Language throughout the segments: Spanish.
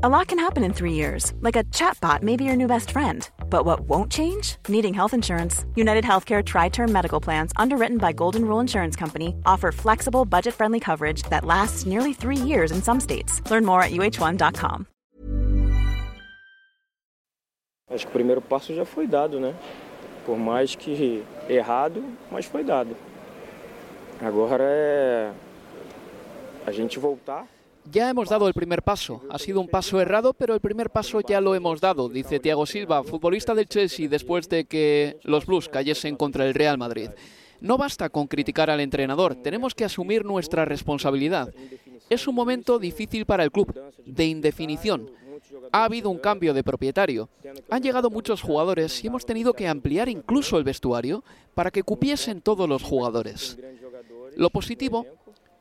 A lot can happen in three years, like a chatbot may be your new best friend. But what won't change? Needing health insurance. United Healthcare Tri Term Medical Plans, underwritten by Golden Rule Insurance Company, offer flexible, budget friendly coverage that lasts nearly three years in some states. Learn more at uh1.com. Acho que o primeiro passo já foi dado, né? Por mais que errado, mas foi dado. Agora é a gente voltar. Ya hemos dado el primer paso. Ha sido un paso errado, pero el primer paso ya lo hemos dado, dice Thiago Silva, futbolista del Chelsea, después de que los Blues cayesen contra el Real Madrid. No basta con criticar al entrenador, tenemos que asumir nuestra responsabilidad. Es un momento difícil para el club, de indefinición. Ha habido un cambio de propietario. Han llegado muchos jugadores y hemos tenido que ampliar incluso el vestuario para que cupiesen todos los jugadores. Lo positivo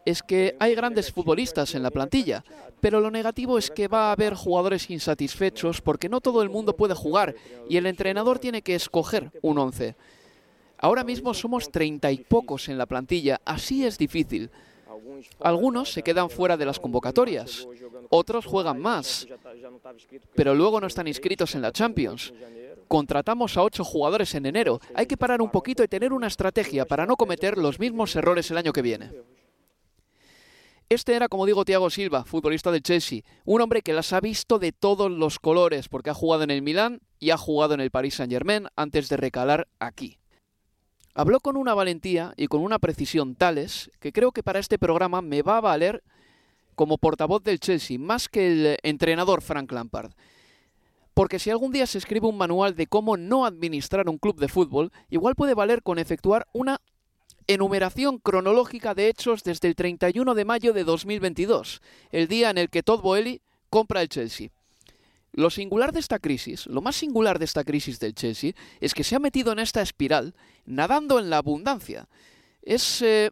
es que hay grandes futbolistas en la plantilla, pero lo negativo es que va a haber jugadores insatisfechos porque no todo el mundo puede jugar y el entrenador tiene que escoger un once. Ahora mismo somos treinta y pocos en la plantilla, así es difícil. Algunos se quedan fuera de las convocatorias, otros juegan más, pero luego no están inscritos en la Champions. Contratamos a ocho jugadores en enero. Hay que parar un poquito y tener una estrategia para no cometer los mismos errores el año que viene. Este era, como digo, Thiago Silva, futbolista del Chelsea, un hombre que las ha visto de todos los colores, porque ha jugado en el Milán y ha jugado en el Paris Saint-Germain antes de recalar aquí. Habló con una valentía y con una precisión tales que creo que para este programa me va a valer como portavoz del Chelsea, más que el entrenador Frank Lampard. Porque si algún día se escribe un manual de cómo no administrar un club de fútbol, igual puede valer con efectuar una enumeración cronológica de hechos desde el 31 de mayo de 2022, el día en el que Todd Boehly compra el Chelsea. Lo singular de esta crisis, lo más singular de esta crisis del Chelsea, es que se ha metido en esta espiral nadando en la abundancia. Es eh,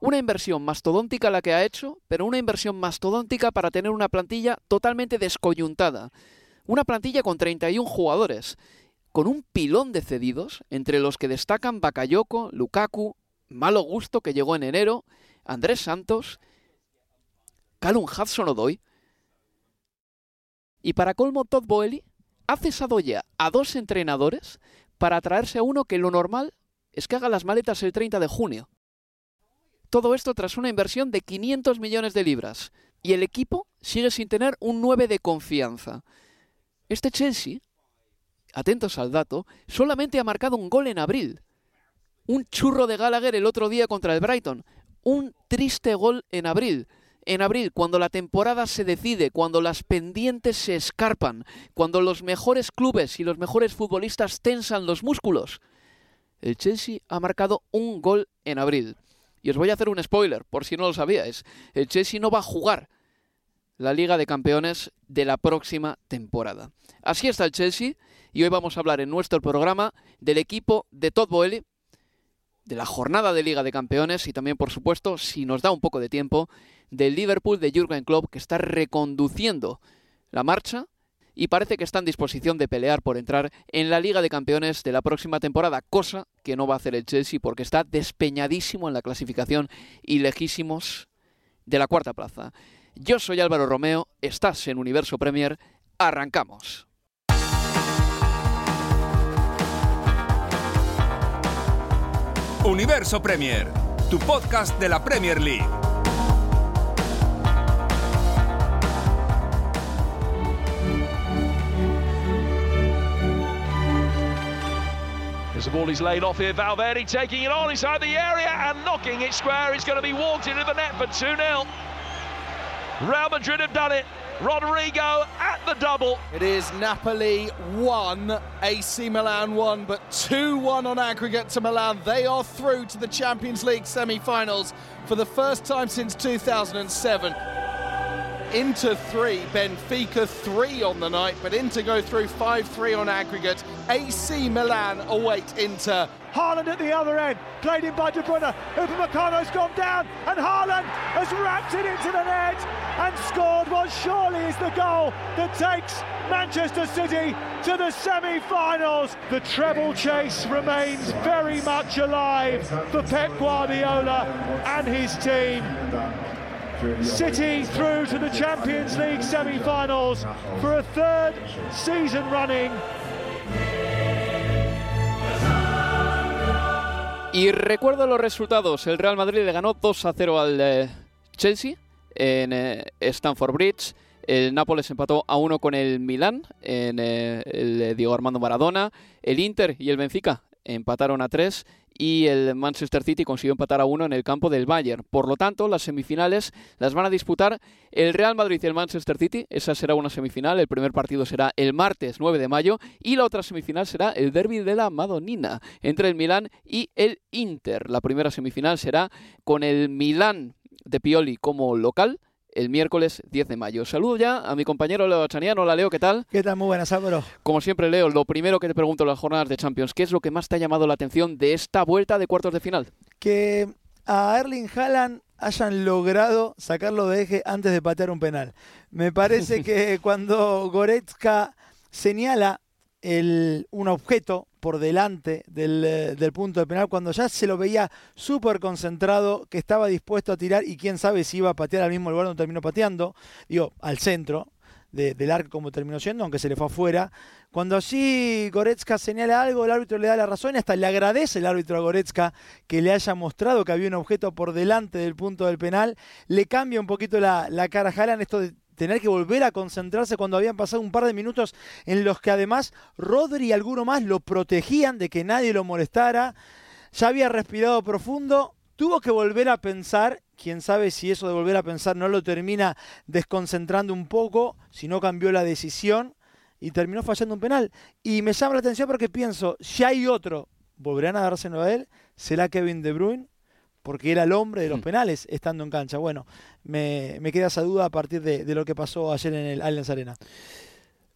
una inversión mastodóntica la que ha hecho, pero una inversión mastodóntica para tener una plantilla totalmente descoyuntada. Una plantilla con 31 jugadores, con un pilón de cedidos, entre los que destacan Bakayoko, Lukaku, Malo Gusto, que llegó en enero, Andrés Santos, Callum Hudson-Odoi. Y para colmo, Todd Boehly ha cesado ya a dos entrenadores para traerse a uno que lo normal es que haga las maletas el 30 de junio. Todo esto tras una inversión de 500 millones de libras. Y el equipo sigue sin tener un 9 de confianza. Este Chelsea, atentos al dato, solamente ha marcado un gol en abril. Un churro de Gallagher el otro día contra el Brighton. Un triste gol en abril. En abril, cuando la temporada se decide, cuando las pendientes se escarpan, cuando los mejores clubes y los mejores futbolistas tensan los músculos, el Chelsea ha marcado un gol en abril. Y os voy a hacer un spoiler, por si no lo sabíais. El Chelsea no va a jugar la Liga de Campeones de la próxima temporada. Así está el Chelsea y hoy vamos a hablar en nuestro programa del equipo de Todd Boehly, de la jornada de Liga de Campeones y también, por supuesto, si nos da un poco de tiempo, del Liverpool de Jürgen Klopp que está reconduciendo la marcha y parece que está en disposición de pelear por entrar en la Liga de Campeones de la próxima temporada, cosa que no va a hacer el Chelsea porque está despeñadísimo en la clasificación y lejísimos de la cuarta plaza. Yo soy Álvaro Romeo, estás en Universo Premier, arrancamos. Universo Premier, tu podcast de la Premier League. As the ball is laid off here, Valverde taking it on inside the area and knocking it square. It's going to be walked into the net for 2 0. Real Madrid have done it. Rodrigo at the double. It is Napoli 1, AC Milan 1, but 2 1 on aggregate to Milan. They are through to the Champions League semi finals for the first time since 2007. Inter 3, Benfica 3 on the night, but Inter go through 5-3 on aggregate. AC Milan await Inter. Haaland at the other end, played in by De Bruyne. Upamecano's gone down, and Haaland has wrapped it into the net and scored what surely is the goal that takes Manchester City to the semi-finals. The treble chase remains very much alive for Pep Guardiola and his team. City through to the Champions League semi-finals for a third season running. Y recuerdo los resultados. El Real Madrid le ganó 2 a 0 al eh, Chelsea en eh, Stamford Bridge. El Nápoles empató a 1 con el Milán en eh, el Diego Armando Maradona. El Inter y el Benfica empataron a 3 y el Manchester City consiguió empatar a uno en el campo del Bayern. Por lo tanto, las semifinales las van a disputar el Real Madrid y el Manchester City. Esa será una semifinal. El primer partido será el martes 9 de mayo y la otra semifinal será el derby de la Madonina entre el Milán y el Inter. La primera semifinal será con el Milán de Pioli como local el miércoles 10 de mayo. Saludo ya a mi compañero Leo Chaniano. Hola Leo, ¿qué tal? ¿Qué tal? Muy buenas, Álvaro. Como siempre, Leo, lo primero que te pregunto en las jornadas de Champions, ¿qué es lo que más te ha llamado la atención de esta vuelta de cuartos de final? Que a Erling Haaland hayan logrado sacarlo de eje antes de patear un penal. Me parece que cuando Goretzka señala el, un objeto por delante del, eh, del, punto de penal, cuando ya se lo veía súper concentrado, que estaba dispuesto a tirar y quién sabe si iba a patear al mismo lugar donde terminó pateando, digo, al centro de, del arco como terminó siendo, aunque se le fue afuera. Cuando allí Goretzka señala algo, el árbitro le da la razón y hasta le agradece el árbitro a Goretzka que le haya mostrado que había un objeto por delante del punto del penal, le cambia un poquito la, la cara a Haaland, esto de tener que volver a concentrarse cuando habían pasado un par de minutos en los que además Rodri y alguno más lo protegían de que nadie lo molestara. Ya había respirado profundo, tuvo que volver a pensar, quién sabe si eso de volver a pensar no lo termina desconcentrando un poco, si no cambió la decisión y terminó fallando un penal. Y me llama la atención porque pienso, si hay otro, ¿volverán a dárselo a él? ¿Será Kevin De Bruyne? Porque era el hombre de los penales estando en cancha. Bueno, me, me queda esa duda a partir de, de, lo que pasó ayer en el Allianz Arena.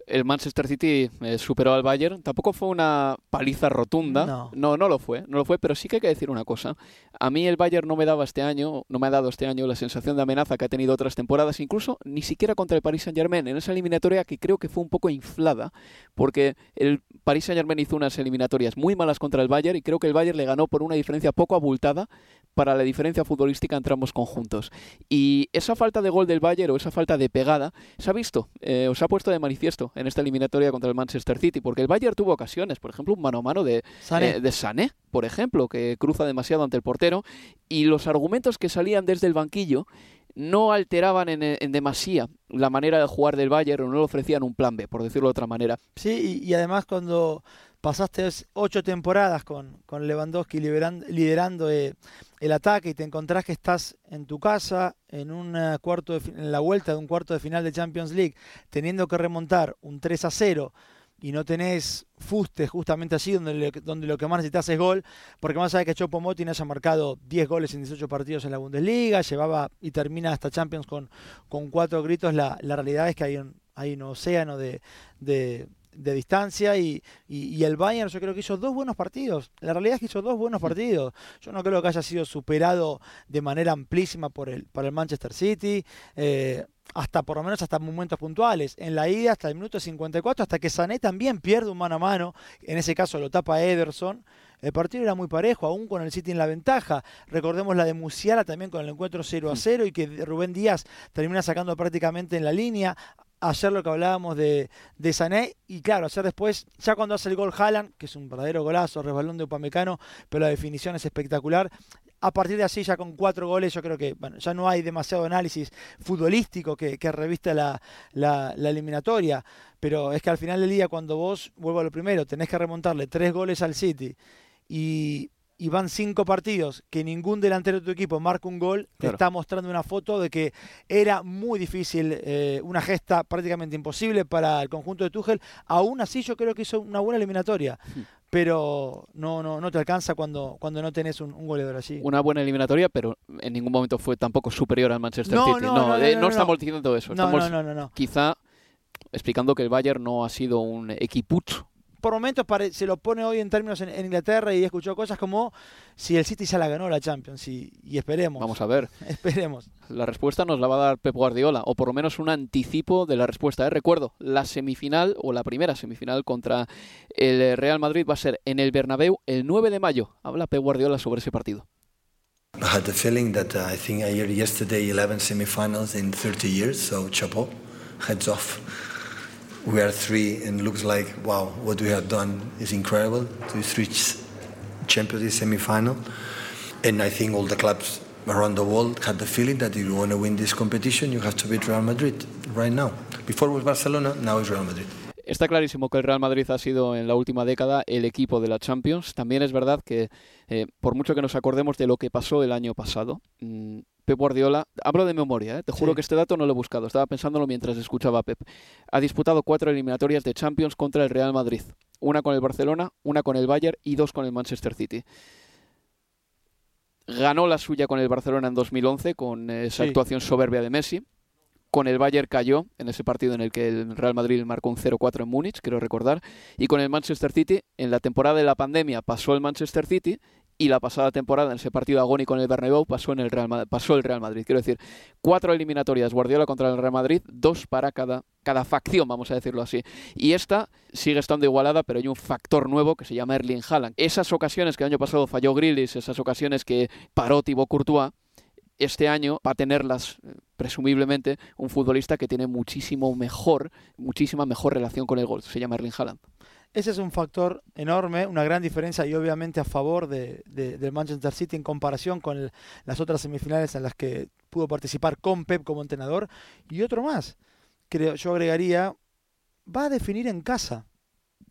El Manchester City eh, superó al Bayern. Tampoco fue una paliza rotunda. No. no, no lo fue, no lo fue. Pero sí que hay que decir una cosa. A mí el Bayern no me daba este año, no me ha dado este año la sensación de amenaza que ha tenido otras temporadas, incluso ni siquiera contra el Paris Saint Germain en esa eliminatoria que creo que fue un poco inflada, porque el Paris Saint Germain hizo unas eliminatorias muy malas contra el Bayern y creo que el Bayern le ganó por una diferencia poco abultada para la diferencia futbolística entre ambos conjuntos. Y esa falta de gol del Bayern o esa falta de pegada se ha visto, eh, os ha puesto de manifiesto en esta eliminatoria contra el Manchester City, porque el Bayern tuvo ocasiones, por ejemplo, un mano a mano de Sané, eh, de Sané por ejemplo, que cruza demasiado ante el portero, y los argumentos que salían desde el banquillo no alteraban en, en, demasía la manera de jugar del Bayern o no le ofrecían un plan B, por decirlo de otra manera. Sí, y, y además cuando pasaste ocho temporadas con, Lewandowski liderando, eh, el ataque y te encontrás que estás en tu casa en, un cuarto en la vuelta de un cuarto de final de Champions League teniendo que remontar un 3 a 0 y no tenés fuste justamente allí donde, donde lo que más necesitas es gol, porque más allá de que Chopo Motin haya marcado 10 goles en 18 partidos en la Bundesliga, llevaba y termina hasta Champions con, con cuatro gritos, la, realidad es que hay un, hay un océano de, de distancia y, y, y, el Bayern yo creo que hizo dos buenos partidos. La realidad es que hizo dos buenos partidos. Yo no creo que haya sido superado de manera amplísima por el, por el Manchester City. Eh, hasta por lo menos hasta momentos puntuales. En la ida hasta el minuto 54, hasta que Sané también pierde un mano a mano, en ese caso lo tapa Ederson. El partido era muy parejo, aún con el City en la ventaja. Recordemos la de Musiala también con el encuentro 0 a 0 y que Rubén Díaz termina sacando prácticamente en la línea. Ayer lo que hablábamos de, de Sané, y claro, ayer después, ya cuando hace el gol Haaland, que es un verdadero golazo, resbalón de Upamecano, pero la definición es espectacular, a partir de así, ya con cuatro goles, yo creo que ya no hay demasiado análisis futbolístico que, que revista la, la, la, eliminatoria. Pero es que al final del día, cuando vos, vuelvo a lo primero, tenés que remontarle tres goles al City y, y van cinco partidos que ningún delantero de tu equipo marca un gol, te claro. está mostrando una foto de que era muy difícil, eh, una gesta prácticamente imposible para el conjunto de Tuchel. Aún así, yo creo que hizo una buena eliminatoria. pero no, no, no te alcanza cuando, cuando no tenés un, goleador así. Una buena eliminatoria, pero en ningún momento fue tampoco superior al Manchester City. No, no, no, no estamos diciendo eso. Estamos quizá explicando que el Bayern no ha sido un equipucho por momentos se lo pone hoy en términos en, Inglaterra y escuchó cosas como si el City ya la ganó la Champions y, esperemos. Vamos a ver. Esperemos. La respuesta nos la va a dar Pep Guardiola, o por lo menos un anticipo de la respuesta. ¿eh? Recuerdo, la semifinal o la primera semifinal contra el Real Madrid va a ser en el Bernabéu el 9 de mayo. Habla Pep Guardiola sobre ese partido. I had the feeling that uh, I think I yesterday 11 semifinals in 30 years, so chapeau, heads off. We are three and looks like wow what we have done is incredible. To reach Champions League semi-final. And I think all the clubs around the world had the feeling that if you want to win this competition you have to beat Real Madrid right now. Before was Barcelona now it's Real Madrid. Está clarísimo que el Real Madrid ha sido en la última década el equipo de la Champions. También es verdad que, eh, por mucho que nos acordemos de lo que pasó el año pasado, mmm, Pep Guardiola, hablo de memoria, ¿eh? te juro que este dato no lo he buscado, estaba pensándolo mientras escuchaba a Pep. Ha disputado cuatro eliminatorias de Champions contra el Real Madrid, una con el Barcelona, una con el Bayern y dos con el Manchester City. Ganó la suya con el Barcelona en 2011 con esa actuación soberbia de Messi. Con el Bayern cayó en ese partido en el que el Real Madrid marcó un 0-4 en Múnich, quiero recordar. Y con el Manchester City, en la temporada de la pandemia pasó el Manchester City y la pasada temporada en ese partido agónico en el Bernabéu pasó en el Real Madrid, pasó el Real Madrid. Quiero decir, cuatro eliminatorias Guardiola contra el Real Madrid, dos para cada cada facción, vamos a decirlo así. Y esta sigue estando igualada, pero hay un factor nuevo que se llama Erling Haaland. Esas ocasiones que el año pasado falló Grillis, esas ocasiones que paró Thibaut Courtois, este año va a tenerlas eh, presumiblemente un futbolista que tiene muchísimo mejor, muchísima mejor relación con el gol. Se llama Erling Haaland. Ese es un factor enorme, una gran diferencia y obviamente a favor de, del Manchester City en comparación con las otras semifinales en las que pudo participar con Pep como entrenador. Y otro más, creo, yo agregaría, va a definir en casa,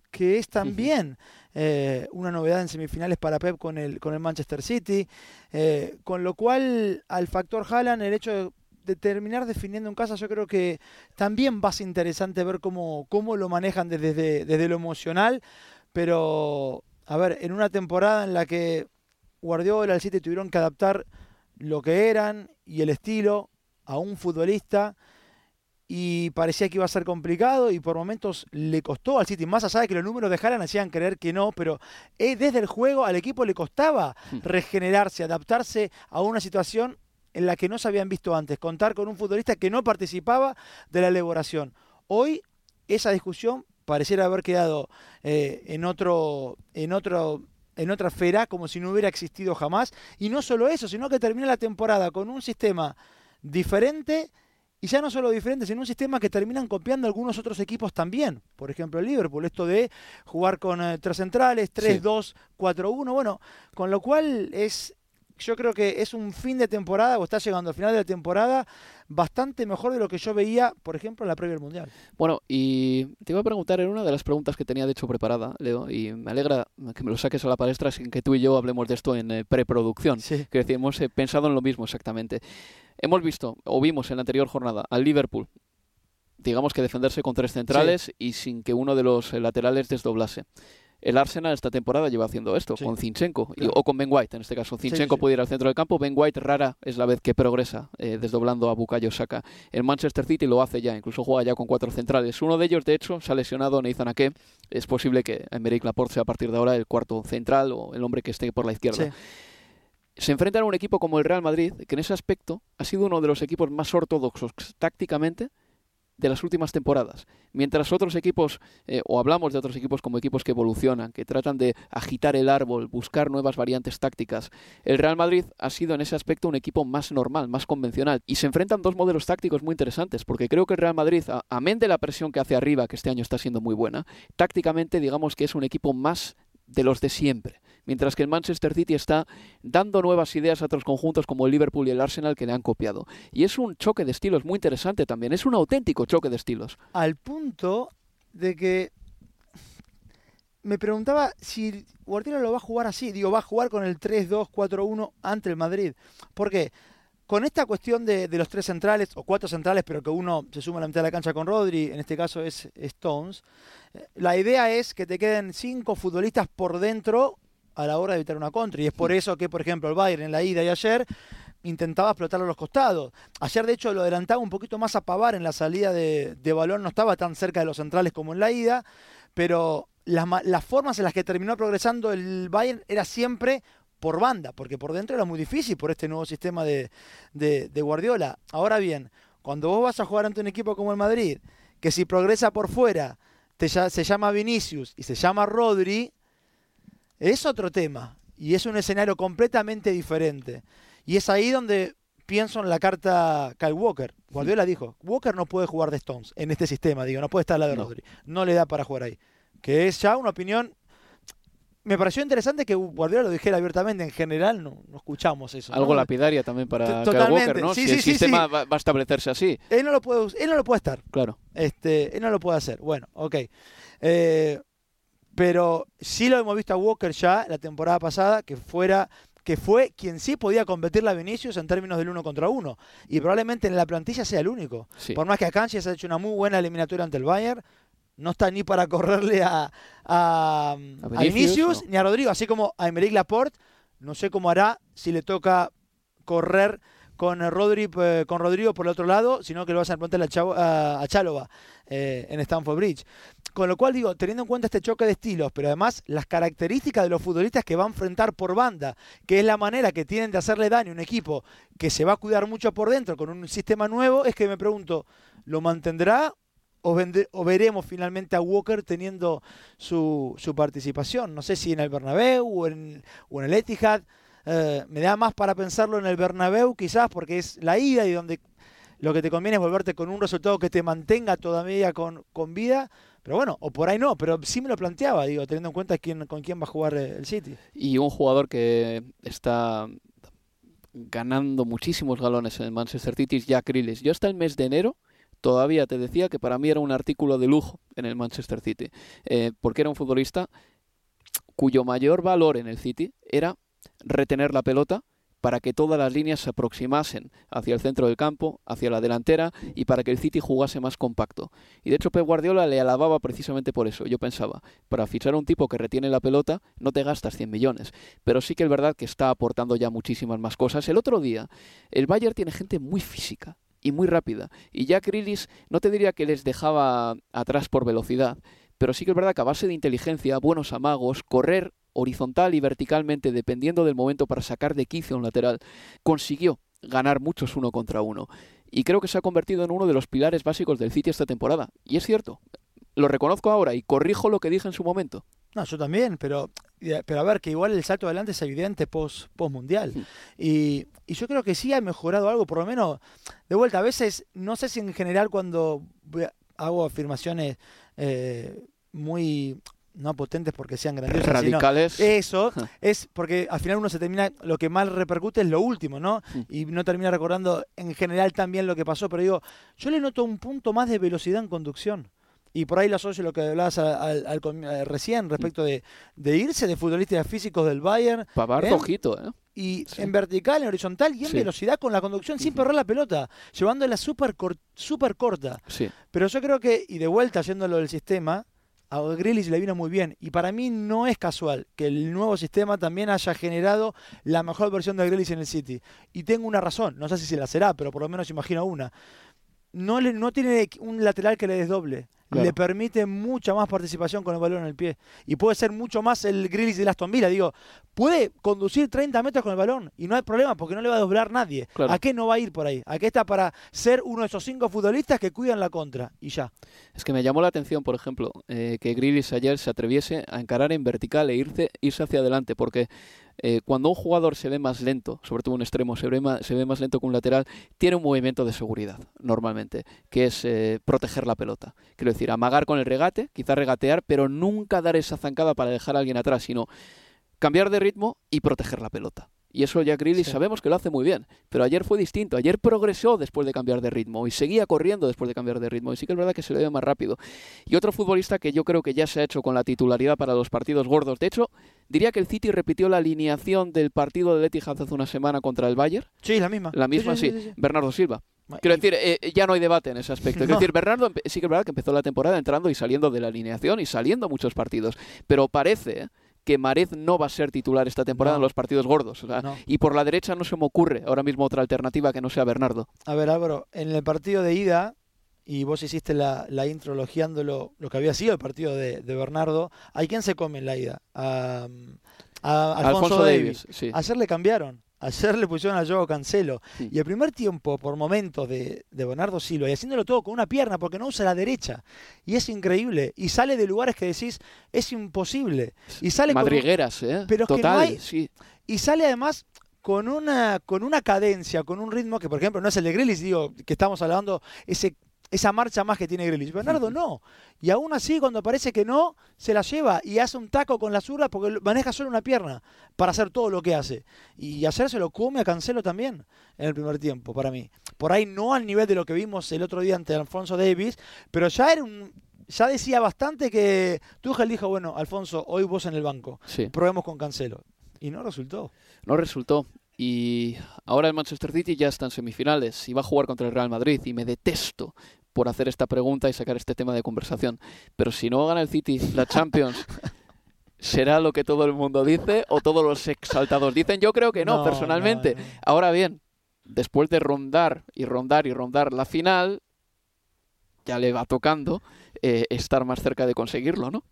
que es también eh, una novedad en semifinales para Pep con el, con el Manchester City, eh, con lo cual al factor Haaland el hecho de de terminar definiendo en casa, yo creo que también va a ser interesante ver cómo, cómo lo manejan desde, desde lo emocional, pero a ver, en una temporada en la que Guardiola y el City tuvieron que adaptar lo que eran y el estilo a un futbolista y parecía que iba a ser complicado y por momentos le costó al City, más allá de que los números de Haaland hacían creer que no, pero eh, desde el juego al equipo le costaba hmm. regenerarse, adaptarse a una situación en la que no se habían visto antes, contar con un futbolista que no participaba de la elaboración. Hoy esa discusión pareciera haber quedado eh, en otro, en otro en otra esfera, como si no hubiera existido jamás. Y no solo eso, sino que termina la temporada con un sistema diferente, y ya no solo diferente, sino un sistema que terminan copiando algunos otros equipos también. Por ejemplo, el Liverpool, esto de jugar con eh, tres centrales, 3-2, 4-1, bueno, con lo cual es yo creo que es un fin de temporada o está llegando al final de la temporada bastante mejor de lo que yo veía, por ejemplo, en la previa del Mundial. Bueno, y te iba a preguntar, en una de las preguntas que tenía de hecho preparada, Leo, y me alegra que me lo saques a la palestra sin que tú y yo hablemos de esto en eh, preproducción. Sí. Que decir, hemos eh, pensado en lo mismo exactamente. Hemos visto, o vimos en la anterior jornada, al Liverpool, digamos que defenderse con tres centrales y sin que uno de los eh, laterales desdoblase. El Arsenal esta temporada lleva haciendo esto, con Zinchenko, o con Ben White en este caso. Zinchenko puede ir al centro del campo, Ben White rara es la vez que progresa eh, desdoblando a Bukayo Saka. El Manchester City lo hace ya, incluso juega ya con cuatro centrales. Uno de ellos, de hecho, se ha lesionado Nathan Ake. Es posible que Emerick Laporte sea a partir de ahora el cuarto central o el hombre que esté por la izquierda. Se enfrentan a un equipo como el Real Madrid, que en ese aspecto ha sido uno de los equipos más ortodoxos tácticamente de las últimas temporadas. Mientras otros equipos, eh, o hablamos de otros equipos como equipos que evolucionan, que tratan de agitar el árbol, buscar nuevas variantes tácticas, el Real Madrid ha sido en ese aspecto un equipo más normal, más convencional. Y se enfrentan dos modelos tácticos muy interesantes, porque creo que el Real Madrid, amén de la presión que hace arriba, que este año está siendo muy buena, tácticamente digamos que es un equipo más de los de siempre mientras que el Manchester City está dando nuevas ideas a otros conjuntos como el Liverpool y el Arsenal que le han copiado. Y es un choque de estilos muy interesante también, es un auténtico choque de estilos. Al punto de que me preguntaba si Guardiola lo va a jugar así, digo, va a jugar con el 3-2-4-1 ante el Madrid. ¿Por qué? con esta cuestión de, de los tres centrales, o cuatro centrales, pero que uno se suma a la mitad de la cancha con Rodri, en este caso es Stones, eh, la idea es que te queden cinco futbolistas por dentro a la hora de evitar una contra. Y es por eso que, por ejemplo, el Bayern en la ida y ayer intentaba explotarlo a los costados. Ayer, de hecho, lo adelantaba un poquito más a Pavar en la salida de, de balón, no estaba tan cerca de los centrales como en la ida, pero las, las formas en las que terminó progresando el Bayern era siempre por banda, porque por dentro era muy difícil por este nuevo sistema de, de- de Guardiola. Ahora bien, cuando vos vas a jugar ante un equipo como el Madrid, que si progresa por fuera te se llama Vinicius y se llama Rodri, es otro tema. Y es un escenario completamente diferente. Y es ahí donde pienso en la carta Kyle Walker. Guardiola dijo, Walker no puede jugar de Stones en este sistema, digo, no puede estar al lado de No. Rodri. No le da para jugar ahí. Que es ya una opinión... Me pareció interesante que Guardiola lo dijera abiertamente. En general no, no escuchamos eso. Algo ¿no? lapidaria también para T- Kyle. Walker, ¿no? Sí, si sí, el sí, sistema va a establecerse así, Él no lo puede, él no lo puede estar. claro. Este, él no lo puede hacer. Bueno, ok. Eh, pero sí lo hemos visto a Walker ya la temporada pasada, que fuera que fue quien sí podía competirle a Vinicius en términos del uno contra uno. Y probablemente en la plantilla sea el único. Sí. Por más que Akanji se ha hecho una muy buena eliminatoria ante el Bayern, no está ni para correrle a, a, a Vinicius, Vinicius ni a Rodrigo, así como a Emerick Laporte. No sé cómo hará si le toca correr con, Rodri, eh, con Rodrigo por el otro lado, sino que lo vas a plantear a, a, Chalova eh, en Stamford Bridge. Con lo cual digo, teniendo en cuenta este choque de estilos, pero además las características de los futbolistas que va a enfrentar por banda, que es la manera que tienen de hacerle daño a un equipo que se va a cuidar mucho por dentro con un sistema nuevo, es que me pregunto, ¿lo mantendrá o, o veremos finalmente a Walker teniendo su, su participación? No sé si en el Bernabéu o en el Etihad. Eh, me da más para pensarlo en el Bernabéu quizás porque es la ida y donde lo que te conviene es volverte con un resultado que te mantenga todavía con, con vida. Pero bueno, o por ahí no, pero sí me lo planteaba, digo, teniendo en cuenta quién, con quién va a jugar eh, el City. Y un jugador que está ganando muchísimos galones en el Manchester City es Jack Grealish. Yo hasta el mes de enero todavía te decía que para mí era un artículo de lujo en el Manchester City, eh, porque era un futbolista cuyo mayor valor en el City era retener la pelota para que todas las líneas se aproximasen hacia el centro del campo, hacia la delantera y para que el City jugase más compacto. Y de hecho Pep Guardiola le alababa precisamente por eso. Yo pensaba, para fichar a un tipo que retiene la pelota no te gastas 100 millones, pero sí que es verdad que está aportando ya muchísimas más cosas. El otro día, el Bayern tiene gente muy física y muy rápida. Y Jack Grealish no te diría que les dejaba atrás por velocidad, pero sí que es verdad que a base de inteligencia, buenos amagos, correr horizontal y verticalmente, dependiendo del momento para sacar de quicio un lateral, consiguió ganar muchos uno contra uno. Y creo que se ha convertido en uno de los pilares básicos del City esta temporada. Y es cierto, lo reconozco ahora y corrijo lo que dije en su momento. No, yo también, pero, pero a ver, que igual el salto adelante es evidente post, post mundial. Y, y yo creo que sí ha mejorado algo, por lo menos, de vuelta, a veces, no sé si en general cuando hago afirmaciones eh, muy, no potentes porque sean grandiosas, sino- Radicales. eso, es porque al final uno se termina, lo que más repercute es lo último, ¿no? Y no termina recordando en general también lo que pasó, pero digo, yo le noto un punto más de velocidad en conducción. Y por ahí lo asocio lo que hablabas al, al- al eh, recién respecto de, de irse de futbolistas físicos del Bayern. Pavard, ¿eh? ojito, ¿eh? Y en vertical, en horizontal y en Sí. velocidad con la conducción sin perder la pelota, llevándola súper cor- súper corta. Sí. Pero yo creo que, y de vuelta yendo a lo del sistema, a Grealish le vino muy bien. Y para mí no es casual que el nuevo sistema también haya generado la mejor versión de Grealish en el City. Y tengo una razón, no sé si se la será, pero por lo menos imagino una. No, le, no tiene un lateral que le desdoble. Claro. Le permite mucha más participación con el balón en el pie. Y puede ser mucho más el Grealish de Aston Villa. Digo, puede conducir 30 metros con el balón y no hay problema porque no le va a doblar nadie. Claro. ¿A qué no va a ir por ahí? ¿A qué está para ser uno de esos cinco futbolistas que cuidan la contra? Y ya. Es que me llamó la atención, por ejemplo, eh, que Grealish ayer se atreviese a encarar en vertical e irse, irse hacia adelante, porque eh, cuando un jugador se ve más lento, sobre todo un extremo, se ve, más, se ve más lento que un lateral, tiene un movimiento de seguridad, normalmente, que es eh, proteger la pelota. Quiero decir, amagar con el regate, quizá regatear, pero nunca dar esa zancada para dejar a alguien atrás, sino cambiar de ritmo y proteger la pelota. Y eso Jack Grealish sabemos que lo hace muy bien. Pero ayer fue distinto. Ayer progresó después de cambiar de ritmo y seguía corriendo después de cambiar de ritmo. Y sí que es verdad que se le ve más rápido. Y otro futbolista que yo creo que ya se ha hecho con la titularidad para los partidos gordos. De hecho, diría que el City repitió la alineación del partido de Etihad hace una semana contra el Bayern. Sí, la misma. La misma, sí. Bernardo Silva. Quiero decir, eh, ya no hay debate en ese aspecto. Quiero No. decir, Bernardo empe- sí que es verdad que empezó la temporada entrando y saliendo de la alineación y saliendo muchos partidos. Pero parece que Marez no va a ser titular esta temporada No. en los partidos gordos. o sea, No. Y por la derecha no se me ocurre ahora mismo otra alternativa que no sea Bernardo. A ver, Álvaro, en el partido de ida, y vos hiciste la, la intro elogiando lo, lo que había sido el partido de, de Bernardo, ¿a quién se come en la ida? A, a Alfonso, Alfonso Davis. Davis, sí. Ayer le cambiaron. Ayer le pusieron a Joao Cancelo. Sí. Y el primer tiempo, por momentos, de, de Bernardo Silva, y haciéndolo todo con una pierna, porque no usa la derecha. Y es increíble. Y sale de lugares que decís, es imposible. Y sale con Madrigueras, ¿eh? Pero que no hay- sí. y sale además con una, con una cadencia, con un ritmo que, por ejemplo, no es el de Grealish, digo, que estamos hablando, ese, esa marcha más que tiene Grealish. Bernardo no. Y aún así, cuando parece que no, se la lleva y hace un taco con la zurda porque maneja solo una pierna para hacer todo lo que hace. Y ayer se lo come a Cancelo también en el primer tiempo, para mí. Por ahí no al nivel de lo que vimos el otro día ante Alfonso Davis, pero ya era un... Ya decía bastante que Tuchel dijo, bueno, Alfonso, hoy vos en el banco, Sí. probemos con Cancelo. Y no resultó. No resultó. Y ahora el Manchester City ya está en semifinales y va a jugar contra el Real Madrid. Y me detesto por hacer esta pregunta y sacar este tema de conversación. Pero si no gana el City la Champions, ¿será lo que todo el mundo dice o todos los exaltados dicen? Yo creo que no, No, personalmente. no, no. Ahora bien, después de rondar y rondar y rondar la final, ya le va tocando eh, estar más cerca de conseguirlo, ¿no?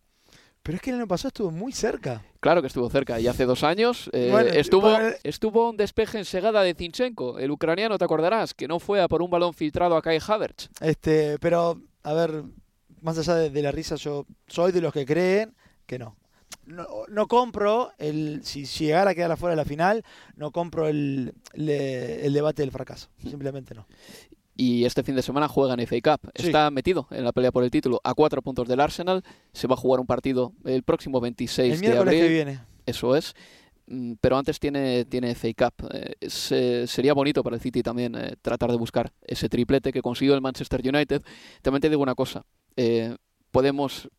Pero es que el año pasado estuvo muy cerca. Claro que estuvo cerca y hace dos años eh, Bueno, estuvo, para- estuvo un despeje en segada de Zinchenko, el ucraniano, te acordarás, que no fue a por un balón filtrado a Kai Havertz. Este, pero, a ver, más allá de, de la risa, yo soy de los que creen que no. No, no compro, el, si, llegara a quedar afuera de la final, no compro el, le- el debate del fracaso. Simplemente no. Y este fin de semana juega en FA Cup. Sí. Está metido en la pelea por el título a cuatro puntos del Arsenal. Se va a jugar un partido el próximo 26 El de abril. que viene. Eso es. Mm, Pero antes tiene, tiene FA Cup. Eh, eh, sería bonito para el City también eh, tratar de buscar ese triplete que consiguió el Manchester United. También te digo una cosa. eh, podemos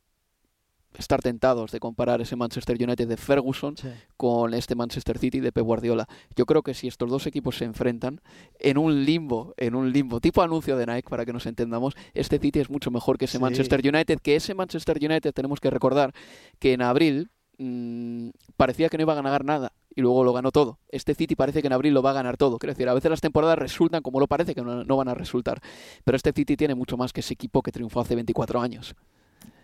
estar tentados de comparar ese Manchester United de Ferguson Sí. con este Manchester City de Pep Guardiola. Yo creo que si estos dos equipos se enfrentan en un limbo, en un limbo, tipo anuncio de Nike para que nos entendamos, este City es mucho mejor que ese Sí. Manchester United, que ese Manchester United tenemos que recordar que en abril mm, parecía que no iba a ganar nada y luego lo ganó todo. Este City parece que en abril lo va a ganar todo. Quiero decir, a veces las temporadas resultan como lo parece que no, no van a resultar. Pero este City tiene mucho más que ese equipo que triunfó hace 24 años.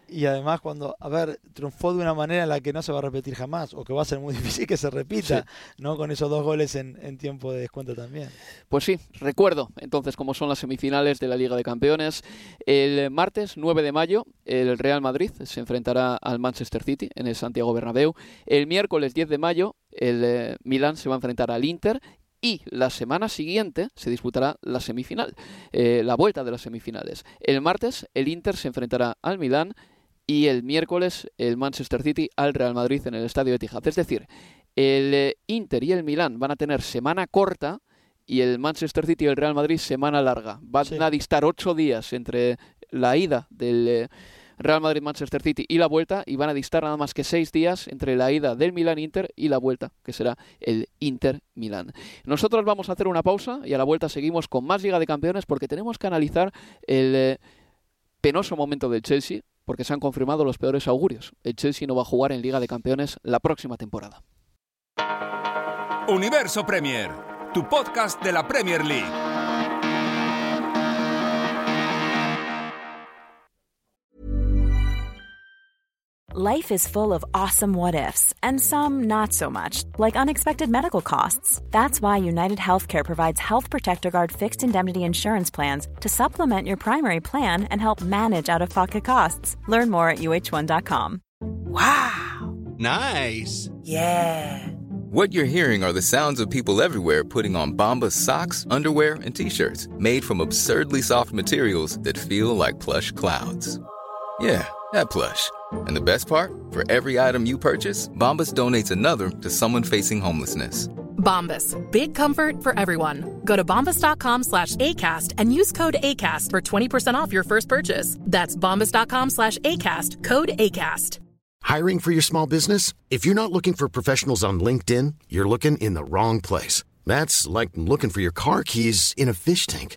Y además cuando, a ver, triunfó de una manera en la que no se va a repetir jamás, o que va a ser muy difícil que se repita, ¿no? Con esos dos goles en, en tiempo de descuento también. Pues sí, recuerdo entonces cómo son las semifinales de la Liga de Campeones. El martes 9 de mayo el Real Madrid se enfrentará al Manchester City en el Santiago Bernabéu. El miércoles 10 de mayo el eh, Milán se va a enfrentar al Inter y la semana siguiente se disputará la semifinal, eh, la vuelta de las semifinales. El martes el Inter se enfrentará al Milán y el miércoles el Manchester City al Real Madrid en el Estadio Etihad. Es decir, el eh, Inter y el Milán van a tener semana corta y el Manchester City y el Real Madrid semana larga. Van Sí. a distar ocho días entre la ida del eh, Real Madrid-Manchester City y la vuelta y van a distar nada más que seis días entre la ida del Milán-Inter y la vuelta, que será el Inter-Milán. Nosotros vamos a hacer una pausa y a la vuelta seguimos con más Liga de Campeones porque tenemos que analizar el eh, penoso momento del Chelsea porque se han confirmado los peores augurios. El Chelsea no va a jugar en Liga de Campeones la próxima temporada. Universo Premier, tu podcast de la Premier League. Life is full of awesome what ifs, and some not so much, like unexpected medical costs. That's why United Healthcare provides Health Protector Guard fixed indemnity insurance plans to supplement your primary plan and help manage out of pocket costs. Learn more at uh1.com. Wow! Nice. Yeah. What you're hearing are the sounds of people everywhere putting on Bombas socks, underwear, and t-shirts made from absurdly soft materials that feel like plush clouds. Yeah, that plush. And the best part? For every item you purchase, Bombas donates another to someone facing homelessness. Bombas. Big comfort for everyone. Go to bombas.com slash ACAST and use code ACAST for 20% off your first purchase. That's bombas.com slash ACAST. Code ACAST. Hiring for your small business? If you're not looking for professionals on LinkedIn, you're looking in the wrong place. That's like looking for your car keys in a fish tank.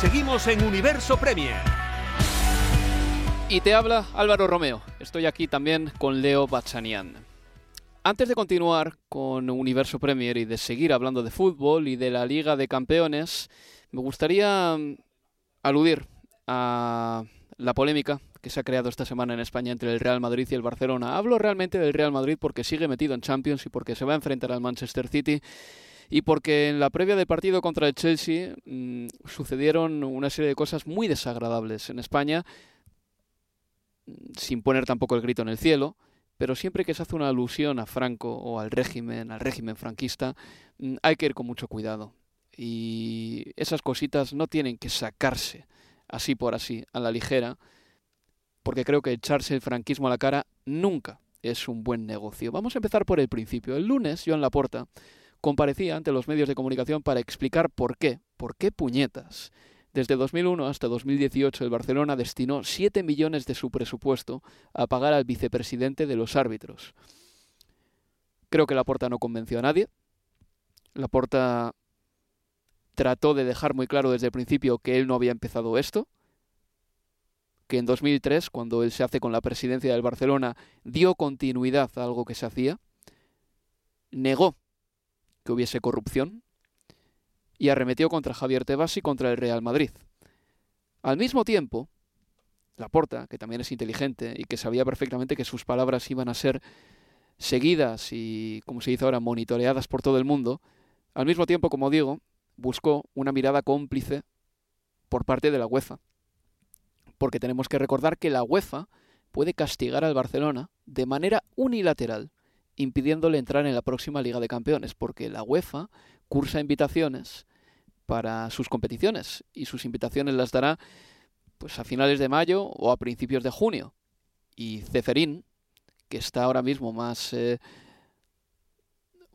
Seguimos en Universo Premier. Y te habla Álvaro Romeo. Estoy aquí también con Leo Bachanian. Antes de continuar con Universo Premier y de seguir hablando de fútbol y de la Liga de Campeones, me gustaría mm, aludir a la polémica que se ha creado esta semana en España entre el Real Madrid y el Barcelona. Hablo realmente del Real Madrid porque sigue metido en Champions y porque se va a enfrentar al Manchester City y porque en la previa del partido contra el Chelsea mmm, sucedieron una serie de cosas muy desagradables en España, sin poner tampoco el grito en el cielo, pero siempre que se hace una alusión a Franco o al régimen, al régimen franquista, mmm, hay que ir con mucho cuidado. Y esas cositas no tienen que sacarse así por así, a la ligera, porque creo que echarse el franquismo a la cara nunca es un buen negocio. Vamos a empezar por el principio. El lunes, Joan Laporta comparecía ante los medios de comunicación para explicar por qué, por qué puñetas. Desde 2001 hasta 2018 el Barcelona destinó 7 millones de su presupuesto a pagar al vicepresidente de los árbitros. Creo que Laporta no convenció a nadie. Laporta trató de dejar muy claro desde el principio que él no había empezado esto, que en 2003, cuando él se hace con la presidencia del Barcelona, dio continuidad a algo que se hacía, negó que hubiese corrupción y arremetió contra Javier Tebas y contra el Real Madrid. Al mismo tiempo, Laporta, que también es inteligente y que sabía perfectamente que sus palabras iban a ser seguidas y, como se dice ahora, monitoreadas por todo el mundo, al mismo tiempo, como digo, buscó una mirada cómplice por parte de la UEFA. Porque tenemos que recordar que la UEFA puede castigar al Barcelona de manera unilateral, impidiéndole entrar en la próxima Liga de Campeones, porque la UEFA cursa invitaciones para sus competiciones y sus invitaciones las dará pues a finales de mayo o a principios de junio. Y Ceferín, que está ahora mismo más eh,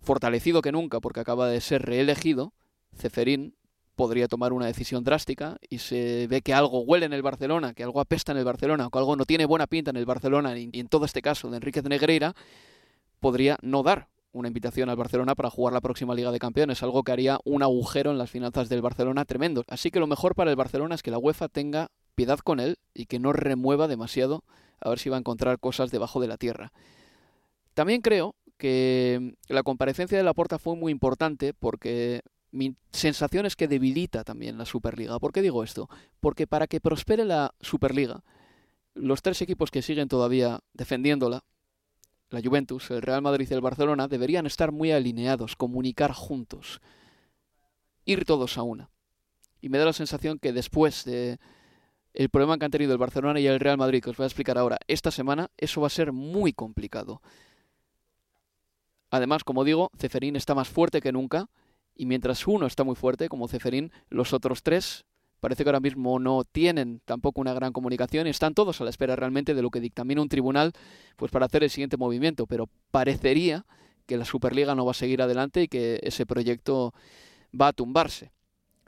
fortalecido que nunca porque acaba de ser reelegido, Ceferín podría tomar una decisión drástica y se ve que algo huele en el Barcelona, que algo apesta en el Barcelona, o que algo no tiene buena pinta en el Barcelona, y en todo este caso de Enrique de Negreira, podría no dar una invitación al Barcelona para jugar la próxima Liga de Campeones, algo que haría un agujero en las finanzas del Barcelona tremendo. Así que lo mejor para el Barcelona es que la UEFA tenga piedad con él y que no remueva demasiado a ver si va a encontrar cosas debajo de la tierra. También creo que la comparecencia de Laporta fue muy importante porque mi sensación es que debilita también la Superliga. ¿Por qué digo esto? Porque para que prospere la Superliga, los tres equipos que siguen todavía defendiéndola, la Juventus, el Real Madrid y el Barcelona, deberían estar muy alineados, comunicar juntos, ir todos a una. Y me da la sensación que después de el problema que han tenido el Barcelona y el Real Madrid, que os voy a explicar ahora, esta semana, eso va a ser muy complicado. Además, como digo, Ceferín está más fuerte que nunca y mientras uno está muy fuerte, como Ceferín, los otros tres parece que ahora mismo no tienen tampoco una gran comunicación y están todos a la espera realmente de lo que dictamina un tribunal pues para hacer el siguiente movimiento, pero parecería que la Superliga no va a seguir adelante y que ese proyecto va a tumbarse.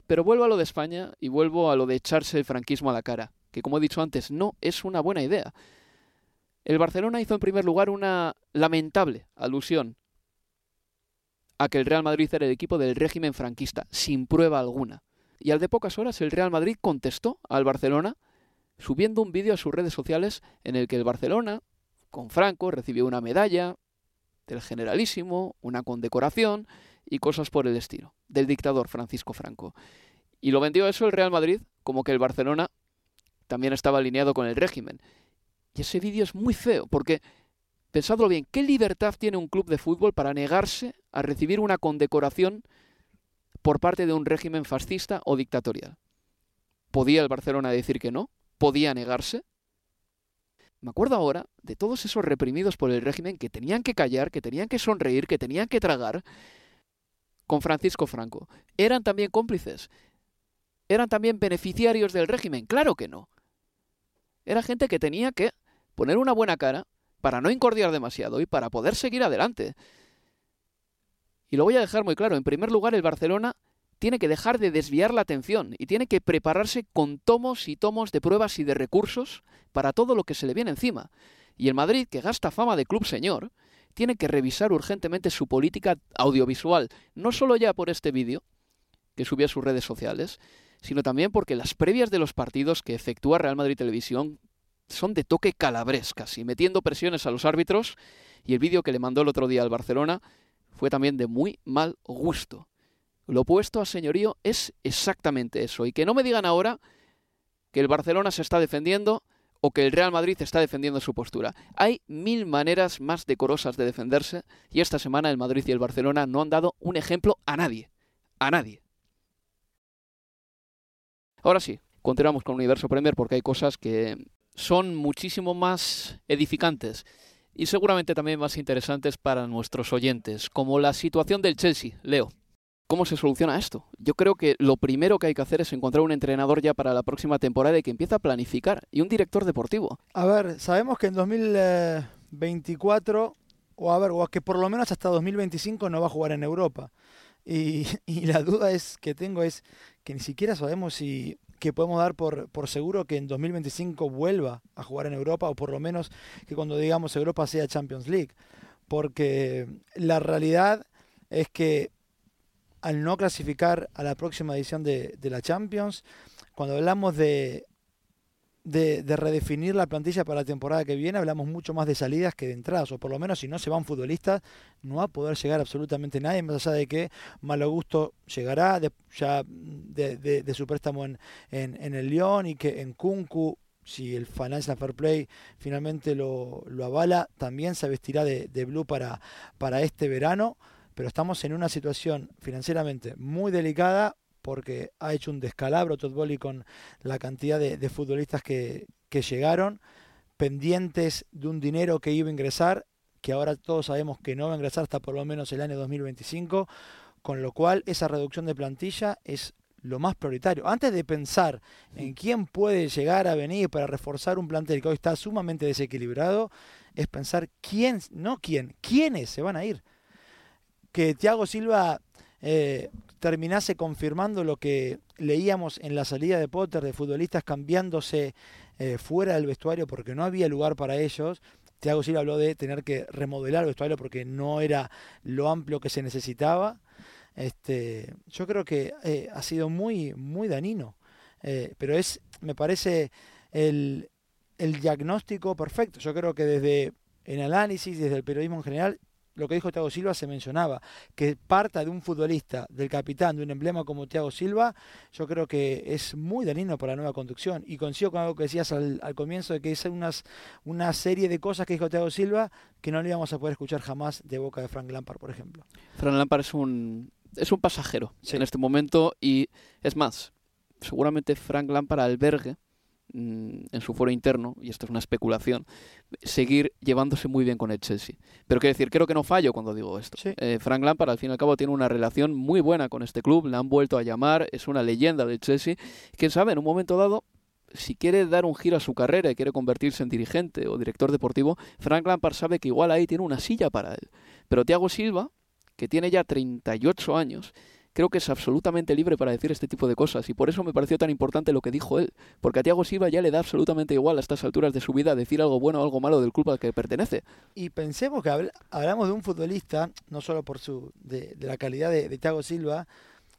Pero vuelvo a lo de España y vuelvo a lo de echarse el franquismo a la cara, que como he dicho antes, no es una buena idea. El Barcelona hizo en primer lugar una lamentable alusión a que el Real Madrid era el equipo del régimen franquista, sin prueba alguna. Y al de pocas horas el Real Madrid contestó al Barcelona subiendo un vídeo a sus redes sociales en el que el Barcelona, con Franco, recibió una medalla del generalísimo, una condecoración y cosas por el estilo, del dictador Francisco Franco. Y lo vendió eso el Real Madrid como que el Barcelona también estaba alineado con el régimen. Y ese vídeo es muy feo, porque, pensadlo bien, ¿qué libertad tiene un club de fútbol para negarse a recibir una condecoración por parte de un régimen fascista o dictatorial? ¿Podía el Barcelona decir que no? ¿Podía negarse? Me acuerdo ahora de todos esos reprimidos por el régimen que tenían que callar, que tenían que sonreír, que tenían que tragar con Francisco Franco. ¿Eran también cómplices? ¿Eran también beneficiarios del régimen? Claro que no. Era gente que tenía que poner una buena cara para no incordiar demasiado y para poder seguir adelante. Y lo voy a dejar muy claro. En primer lugar, el Barcelona tiene que dejar de desviar la atención y tiene que prepararse con tomos y tomos de pruebas y de recursos para todo lo que se le viene encima. Y el Madrid, que gasta fama de club señor, tiene que revisar urgentemente su política audiovisual, no solo ya por este vídeo que subió a sus redes sociales, sino también porque las previas de los partidos que efectúa Real Madrid Televisión son de toque calabres casi, metiendo presiones a los árbitros, y el vídeo que le mandó el otro día al Barcelona fue también de muy mal gusto. Lo opuesto a señorío es exactamente eso. Y que no me digan ahora que el Barcelona se está defendiendo o que el Real Madrid está defendiendo su postura. Hay mil maneras más decorosas de defenderse y esta semana el Madrid y el Barcelona no han dado un ejemplo a nadie. A nadie. Ahora sí, continuamos con Universo Premier porque hay cosas que son muchísimo más edificantes y seguramente también más interesantes para nuestros oyentes, como la situación del Chelsea. Leo. ¿Cómo se soluciona esto? Yo creo que lo primero que hay que hacer es encontrar un entrenador ya para la próxima temporada y que empiece a planificar y un director deportivo. A ver, sabemos que en 2024 o a ver, o que por lo menos hasta 2025 no va a jugar en Europa. Y, y, la duda es que tengo es que ni siquiera sabemos si que podemos dar por, por seguro que en 2025 vuelva a jugar en Europa o por lo menos que cuando digamos Europa sea Champions League. Porque la realidad es que al no clasificar a la próxima edición de, la Champions, cuando hablamos de, de, redefinir la plantilla para la temporada que viene, hablamos mucho más de salidas que de entradas, o por lo menos si no se van futbolistas, no va a poder llegar absolutamente nadie, más allá de que Malo Gusto llegará ya de, su préstamo en, en, el Lyon y que en Kunku si el Financial Fair Play finalmente lo, lo avala, también se vestirá de, blue para, para este verano. Pero estamos en una situación financieramente muy delicada porque ha hecho un descalabro Todd Bowley con la cantidad de, futbolistas que, que, llegaron, pendientes de un dinero que iba a ingresar, que ahora todos sabemos que no va a ingresar hasta por lo menos el año 2025, con lo cual esa reducción de plantilla es lo más prioritario. Antes de pensar en quién puede llegar a venir para reforzar un plantel que hoy está sumamente desequilibrado, es pensar quién, no quién, quiénes se van a ir que Thiago Silva eh, terminase confirmando lo que leíamos en la salida de Potter de futbolistas cambiándose eh, fuera del vestuario porque no había lugar para ellos. Thiago Silva habló de tener que remodelar el vestuario porque no era lo amplio que se necesitaba. Este, yo creo que eh, ha sido muy, muy danino. pero es, me parece, el, el diagnóstico perfecto. Yo creo que desde el análisis, desde el periodismo en general, lo que dijo Thiago Silva se mencionaba, que parta de un futbolista, del capitán, de un emblema como Thiago Silva, yo creo que es muy dañino para la nueva conducción. Y coincido con algo que decías al, comienzo, de que es unas, una serie de cosas que dijo Thiago Silva que no le íbamos a poder escuchar jamás de boca de Frank Lampard, por ejemplo. Frank Lampard es un, es un pasajero en este momento y es más, seguramente Frank Lampard albergue en su foro interno, y esto es una especulación, seguir llevándose muy bien con el Chelsea. Pero quiero decir, creo que no fallo cuando digo esto. Eh, Frank Lampard, al fin y al cabo, tiene una relación muy buena con este club, le han vuelto a llamar, es una leyenda del Chelsea. Quién sabe, en un momento dado, si quiere dar un giro a su carrera y quiere convertirse en dirigente o director deportivo, Frank Lampard sabe que igual ahí tiene una silla para él. Pero Thiago Silva, que tiene ya 38 años, creo que es absolutamente libre para decir este tipo de cosas y por eso me pareció tan importante lo que dijo él, porque a Thiago Silva ya le da absolutamente igual a estas alturas de su vida decir algo bueno o algo malo del club al que pertenece. Y pensemos que hablamos de un futbolista, no solo por su de, la calidad de, de Thiago Silva,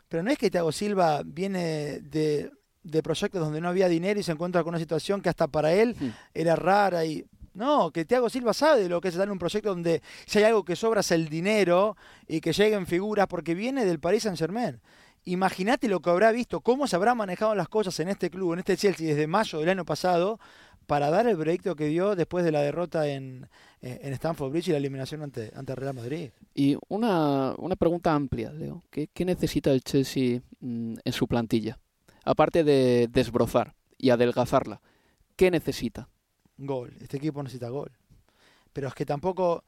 pero no es que Thiago Silva viene de, de proyectos donde no había dinero y se encuentra con una situación que hasta para él hmm. era rara y no, que Thiago Silva sabe de lo que es estar en un proyecto donde si hay algo que sobra es el dinero y que lleguen figuras, porque viene del Paris Saint Germain. imagínate lo que habrá visto, cómo se habrán manejado las cosas en este club, en este Chelsea, desde mayo del año pasado, para dar el proyecto que dio después de la derrota en, eh, en Stamford Bridge y la eliminación ante, ante Real Madrid. Y una, una pregunta amplia, Leo. ¿Qué, qué necesita el Chelsea mm, en su plantilla? Aparte de desbrozar y adelgazarla, ¿qué necesita? Gol. Este equipo necesita gol. Pero es que tampoco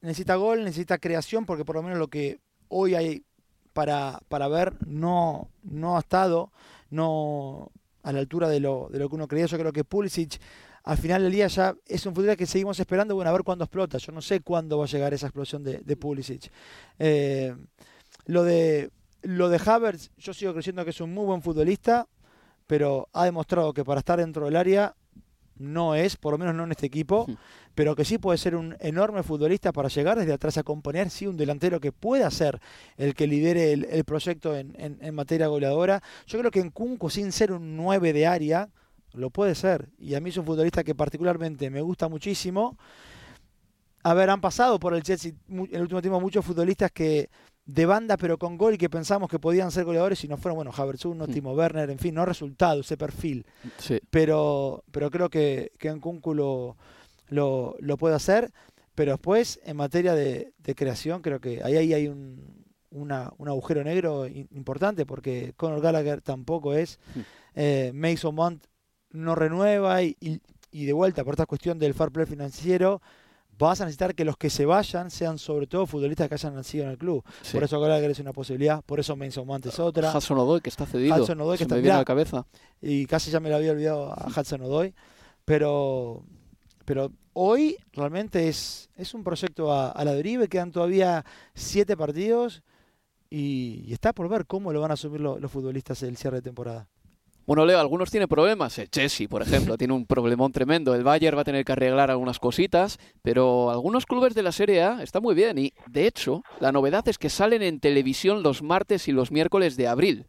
necesita gol, necesita creación, porque por lo menos lo que hoy hay para, para ver no, no ha estado no a la altura de lo, de lo que uno creía. Yo creo que Pulisic al final del día ya es un futbolista que seguimos esperando, bueno, a ver cuándo explota. Yo no sé cuándo va a llegar esa explosión de, Pulisic. Eh, lo de lo de Havertz, yo sigo creyendo que es un muy buen futbolista, pero ha demostrado que para estar dentro del área no es, por lo menos no en este equipo, pero que sí puede ser un enorme futbolista para llegar desde atrás a componer, sí, un delantero que pueda ser el que lidere el, proyecto en, en, materia goleadora. Yo creo que en Kunku, sin ser un 9 de área, lo puede ser. Y a mí es un futbolista que particularmente me gusta muchísimo. A ver, han pasado por el Chelsea en el último tiempo muchos futbolistas que de banda pero con gol y que pensamos que podían ser goleadores y no fueron, bueno, Havertz uno, mm. Timo Werner, en fin, no resultado ese perfil. Pero, pero creo que, que en lo, lo, puede hacer. Pero después, en materia de, creación, creo que ahí, ahí hay un, una, un agujero negro importante porque Conor Gallagher tampoco es. Mm. Eh, Mason Mount no renueva y, y, de vuelta por esta cuestión del fair play financiero vas a necesitar que los que se vayan sean sobre todo futbolistas que hayan nacido en el club. Por eso Gallagher es una posibilidad, por eso Mason Mount es otra. Hudson Odoi, que está cedido. Hudson Odoi, que está me viene a la cabeza. Y casi ya me lo había olvidado a Hudson Odoi. Pero, pero hoy realmente es, es un proyecto a, la deriva. Quedan todavía siete partidos y, está por ver cómo lo van a asumir los futbolistas el cierre de temporada. Bueno, Leo, algunos tienen problemas. El Chelsea, por ejemplo, tiene un problemón tremendo. El Bayern va a tener que arreglar algunas cositas, pero algunos clubes de la Serie A están muy bien. Y, de hecho, la novedad es que salen en televisión los martes y los miércoles de abril.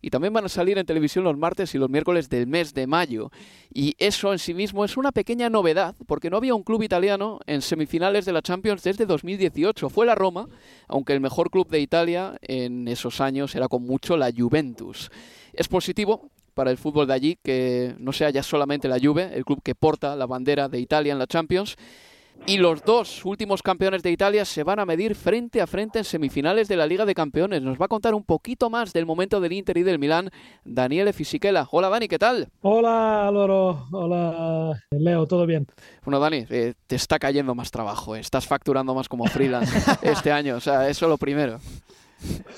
Y también van a salir en televisión los martes y los miércoles del mes de mayo. Y eso en sí mismo es una pequeña novedad, porque no había un club italiano en semifinales de la Champions desde 2018. Fue la Roma, aunque el mejor club de Italia en esos años era con mucho la Juventus. Es positivo para el fútbol de allí que no sea ya solamente la Juve, el club que porta la bandera de Italia en la Champions. Y los dos últimos campeones de Italia se van a medir frente a frente en semifinales de la Liga de Campeones. Nos va a contar un poquito más del momento del Inter y del Milán Daniele Fisichella. Hola Dani, ¿qué tal? Hola Álvaro, hola Leo, ¿todo bien? Bueno Dani, eh, te está cayendo más trabajo, eh. estás facturando más como freelance este año, o sea, eso es lo primero.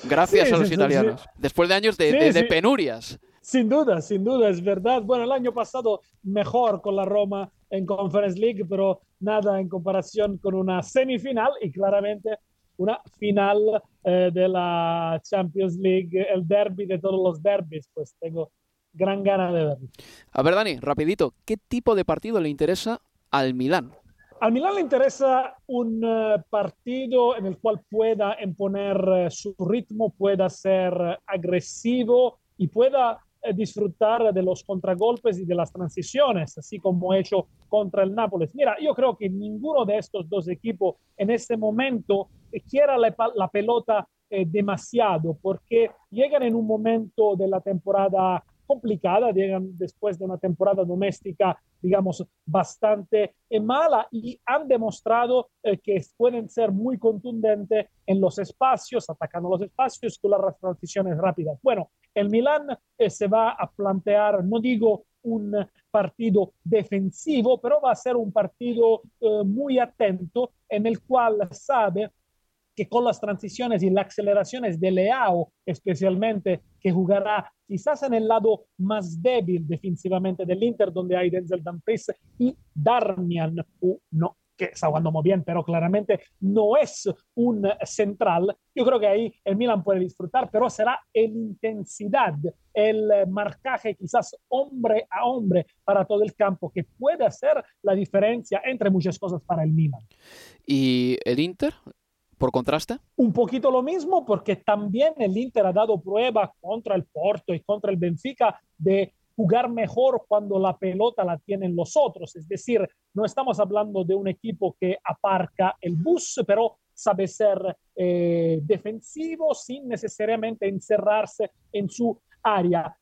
Gracias a los italianos. Después de años de penurias. Sin duda, sin duda, es verdad. Bueno, el año pasado mejor con la Roma en Conference League, pero nada en comparación con una semifinal y claramente una final eh, de la Champions League, el derby de todos los derbis, pues tengo gran gana de verlo. A ver, Dani, rapidito, ¿qué tipo de partido le interesa al Milán? Al Milán le interesa un eh, partido en el cual pueda imponer eh, su ritmo, pueda ser agresivo y pueda disfrutar de los contragolpes y de las transiciones, así como hecho contra el Nápoles. Mira, yo creo que ninguno de estos dos equipos en este momento quiera la, la pelota eh, demasiado, porque llegan en un momento de la temporada complicada, llegan después de una temporada doméstica, digamos, bastante eh, mala y han demostrado eh, que pueden ser muy contundentes en los espacios, atacando los espacios con las transiciones rápidas. Bueno, el Milan eh, se va a plantear, no digo un partido defensivo, pero va a ser un partido muy atento en el cual sabe que con las transiciones y las aceleraciones de Leao, especialmente, que jugará quizás en el lado más débil defensivamente del Inter, donde hay Denzel Dumfries y Darmian, no, que está jugando muy bien, pero claramente no es un central. Yo creo que ahí el Milan puede disfrutar, pero será en intensidad, el marcaje quizás hombre a hombre para todo el campo, que puede hacer la diferencia entre muchas cosas para el Milan. ¿Y el Inter? Por contraste? Un poquito lo mismo porque también el Inter ha dado prueba contra el Porto y contra el Benfica de jugar mejor cuando la pelota la tienen los otros. Es decir, no estamos hablando de un equipo que aparca el bus, pero sabe ser eh, defensivo sin necesariamente encerrarse en su área.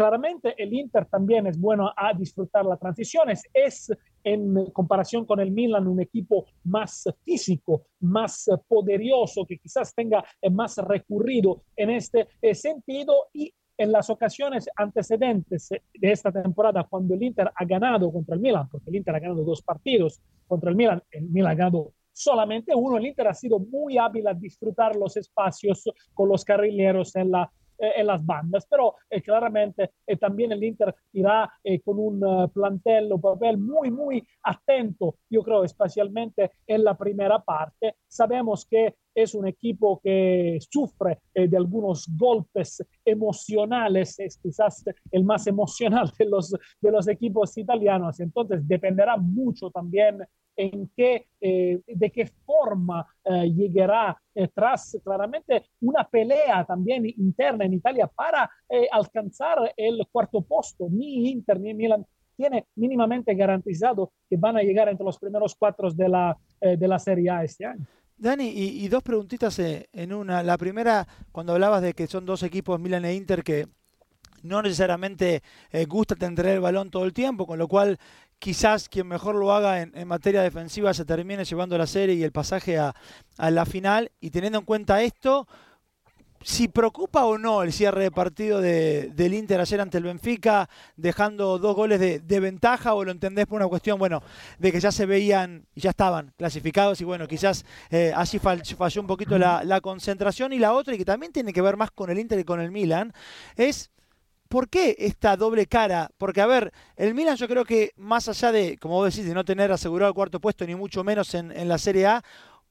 Claramente el Inter también es bueno a disfrutar las transiciones. Es en comparación con el Milan un equipo más físico, más poderoso, que quizás tenga más recurrido en este sentido y en las ocasiones antecedentes de esta temporada, cuando el Inter ha ganado contra el Milan, porque el Inter ha ganado dos partidos contra el Milan, el Milan ha ganado solamente uno, el Inter ha sido muy hábil a disfrutar los espacios con los carrileros en la eh, en las bandas, pero eh, claramente eh, también el Inter irá con un plantel o papel muy, muy atento, yo creo, especialmente en la primera parte. Sabemos que es un equipo que sufre de algunos golpes emocionales, es quizás el más emocional de los, de los equipos italianos, entonces dependerá mucho también en qué, eh, de qué forma eh, llegará eh, tras claramente una pelea también interna en Italia para alcanzar el cuarto puesto. Ni Inter ni Milan tiene mínimamente garantizado que van a llegar entre los primeros cuatro de la, de la Serie A este año. Dani, y, y dos preguntitas en una. La primera, cuando hablabas de que son dos equipos, Milan e Inter, que no necesariamente eh, gusta tener el balón todo el tiempo, con lo cual quizás quien mejor lo haga en, materia defensiva se termine llevando la serie y el pasaje a, la final. Y teniendo en cuenta esto, si preocupa o no el cierre de partido de, del Inter ayer ante el Benfica, dejando dos goles de, ventaja, o lo entendés por una cuestión, bueno, de que ya se veían y ya estaban clasificados y bueno, quizás eh, así falló un poquito la, concentración. Y la otra, y que también tiene que ver más con el Inter y con el Milan, es ¿Por qué esta doble cara? Porque, a ver, el Milan yo creo que más allá de, como vos decís, de no tener asegurado el cuarto puesto, ni mucho menos en, la Serie A,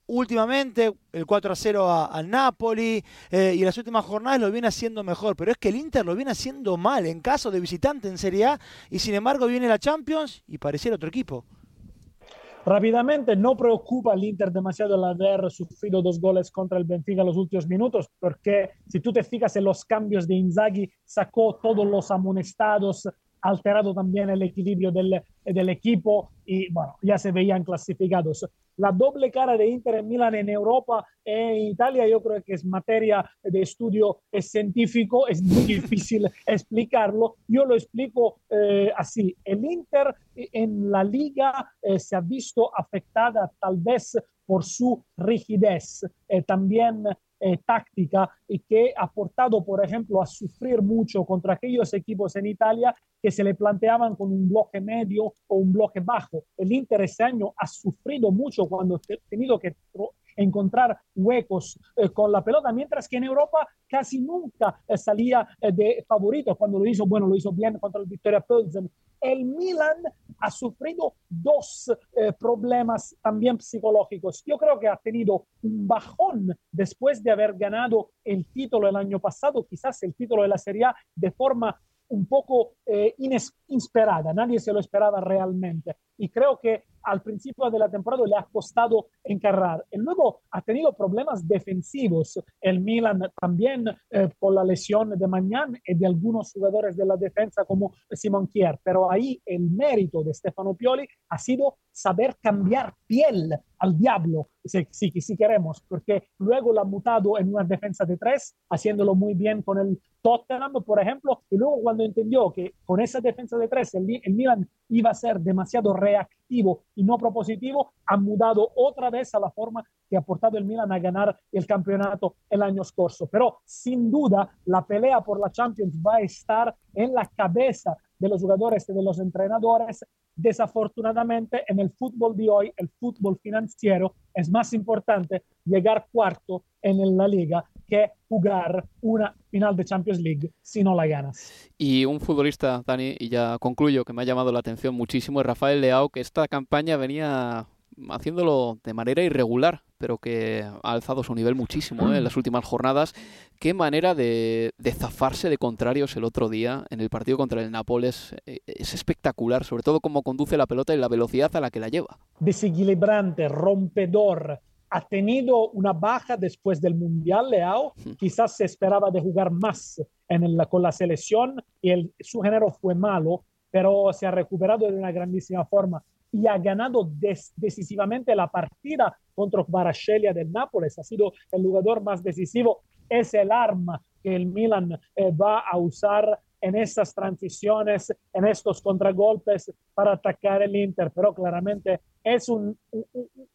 últimamente el 4 a 0 al Napoli eh, y en las últimas jornadas lo viene haciendo mejor, pero es que el Inter lo viene haciendo mal en caso de visitante en Serie A y sin embargo viene la Champions y pareciera otro equipo. Rápidamente, no preocupa al Inter demasiado el haber sufrido dos goles contra el Benfica en los últimos minutos, porque si tú te fijas en los cambios de Inzaghi, sacó todos los amonestados, alterado también el equilibrio del, del equipo y bueno, ya se veían clasificados. La doble cara de Inter en Milan en Europa e en Italia yo creo que es materia de estudio científico, es muy difícil explicarlo. Yo lo explico eh, así. El Inter en la liga eh, se ha visto afectada tal vez por su rigidez, eh, también eh, táctica y que ha portado, por ejemplo, a sufrir mucho contra aquellos equipos en Italia que se le planteaban con un bloque medio o un bloque bajo. El Inter este año ha sufrido mucho cuando ha tenido que encontrar huecos eh, con la pelota, mientras que en Europa casi nunca eh, salía de favorito. Cuando lo hizo, bueno, lo hizo bien contra el Victoria Pilsen. El Milan ha sufrido dos eh, problemas también psicológicos. Yo creo que ha tenido un bajón después de haber ganado el título el año pasado, quizás el título de la Serie A, de forma un poco eh, inesperada, nadie se lo esperaba realmente. Y creo que al principio de la temporada le ha costado encarrar. Y luego ha tenido problemas defensivos. El Milan también eh, con la lesión de Magnan y de algunos jugadores de la defensa como Simon Kier. Pero ahí el mérito de Stefano Pioli ha sido saber cambiar piel al diablo, si, si, si queremos, porque luego lo ha mutado en una defensa de tres, haciéndolo muy bien con el Tottenham, por ejemplo, y luego cuando entendió que con esa defensa de tres el, el Milan iba a ser demasiado reactivo y no propositivo, ha mudado otra vez a la forma que ha portado el Milan a ganar el campeonato el año scorso. Pero sin duda la pelea por la Champions va a estar en la cabeza de los jugadores y de los entrenadores. Desafortunadamente, en el fútbol de hoy, el fútbol financiero, es más importante llegar cuarto en la liga que jugar una final de Champions League si no la ganas. Y un futbolista, Dani, y ya concluyo, que me ha llamado la atención muchísimo, es Rafael Leao, que esta campaña venía haciéndolo de manera irregular, pero que ha alzado su nivel muchísimo ¿eh? en las últimas jornadas. Qué manera de, zafarse de contrarios el otro día en el partido contra el Nápoles. Eh, es espectacular, sobre todo cómo conduce la pelota y la velocidad a la que la lleva. Desequilibrante, rompedor, ha tenido una baja después del Mundial, Leao. Quizás se esperaba de jugar más en con la selección y el, su género fue malo, pero se ha recuperado de una grandísima forma. y ha ganado decisivamente la partida contra Barascelia del Nápoles. Ha sido el jugador más decisivo. Es el arma que el Milan eh, va a usar en estas transiciones, en estos contragolpes para atacar el Inter, pero claramente es un,